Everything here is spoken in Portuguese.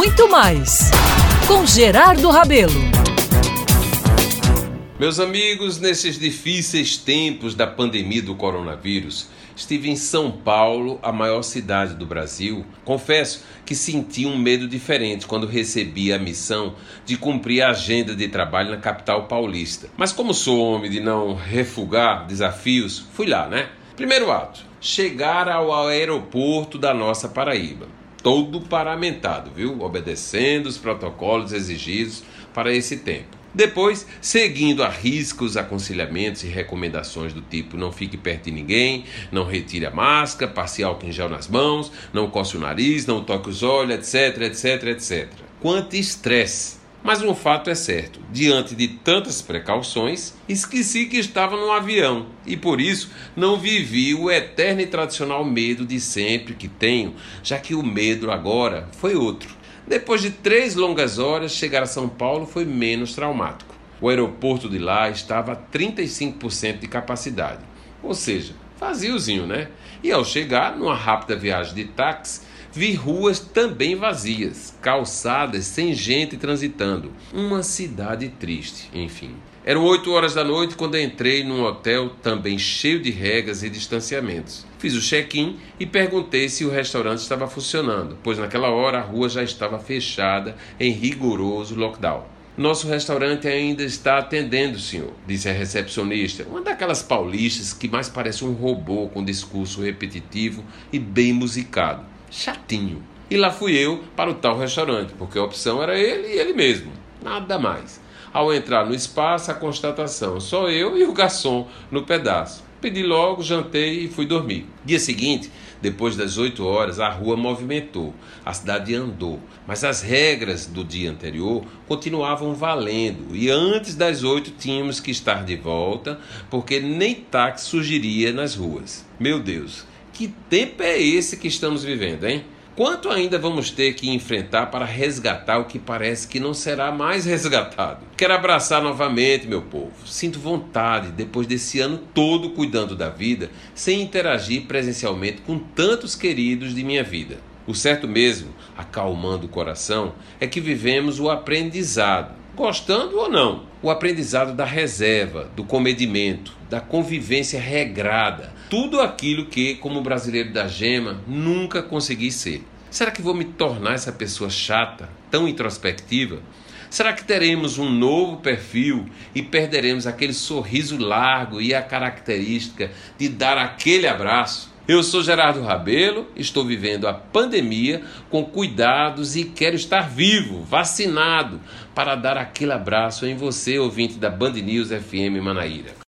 muito mais com Gerardo Rabelo. Meus amigos, nesses difíceis tempos da pandemia do coronavírus, estive em São Paulo, a maior cidade do Brasil. Confesso que senti um medo diferente quando recebi a missão de cumprir a agenda de trabalho na capital paulista. Mas como sou homem de não refugar desafios, fui lá, né? Primeiro ato: chegar ao aeroporto da nossa Paraíba. Todo paramentado, viu? Obedecendo os protocolos exigidos para esse tempo. Depois, seguindo a risca os aconselhamentos e recomendações do tipo não fique perto de ninguém, não retire a máscara, passe álcool em gel nas mãos, não coce o nariz, não toque os olhos, etc, etc, etc. Quanto estresse! Mas um fato é certo: diante de tantas precauções, esqueci que estava no avião e por isso não vivi o eterno e tradicional medo de sempre que tenho, já que o medo agora foi outro. Depois de três longas horas, chegar a São Paulo foi menos traumático. O aeroporto de lá estava a 35% de capacidade, ou seja, vaziozinho, né? E ao chegar, numa rápida viagem de táxi, vi ruas também vazias, calçadas sem gente transitando. Uma cidade triste, enfim. Eram 8 horas da noite quando entrei num hotel também cheio de regras e distanciamentos. Fiz o check-in e perguntei se o restaurante estava funcionando, pois naquela hora a rua já estava fechada em rigoroso lockdown. Nosso restaurante ainda está atendendo, senhor, disse a recepcionista, uma daquelas paulistas que mais parece um robô com discurso repetitivo e bem musicado. Chatinho. E lá fui eu para o tal restaurante, porque a opção era ele e ele mesmo, nada mais. Ao entrar no espaço, a constatação: só eu e o garçom no pedaço. Pedi logo, jantei e fui dormir. Dia seguinte, depois das 8 horas, a rua movimentou, a cidade andou, mas as regras do dia anterior continuavam valendo e antes das 8 tínhamos que estar de volta, porque nem táxi surgiria nas ruas. Meu Deus, que tempo é esse que estamos vivendo, hein? Quanto ainda vamos ter que enfrentar para resgatar o que parece que não será mais resgatado? Quero abraçar novamente, meu povo. Sinto vontade, depois desse ano todo cuidando da vida, sem interagir presencialmente com tantos queridos de minha vida. O certo mesmo, acalmando o coração, é que vivemos o aprendizado, gostando ou não. O aprendizado da reserva, do comedimento, da convivência regrada, tudo aquilo que, como brasileiro da gema, nunca consegui ser. Será que vou me tornar essa pessoa chata, tão introspectiva? Será que teremos um novo perfil e perderemos aquele sorriso largo e a característica de dar aquele abraço? Eu sou Gerardo Rabelo, estou vivendo a pandemia com cuidados e quero estar vivo, vacinado, para dar aquele abraço em você, ouvinte da Band News FM Manaíra.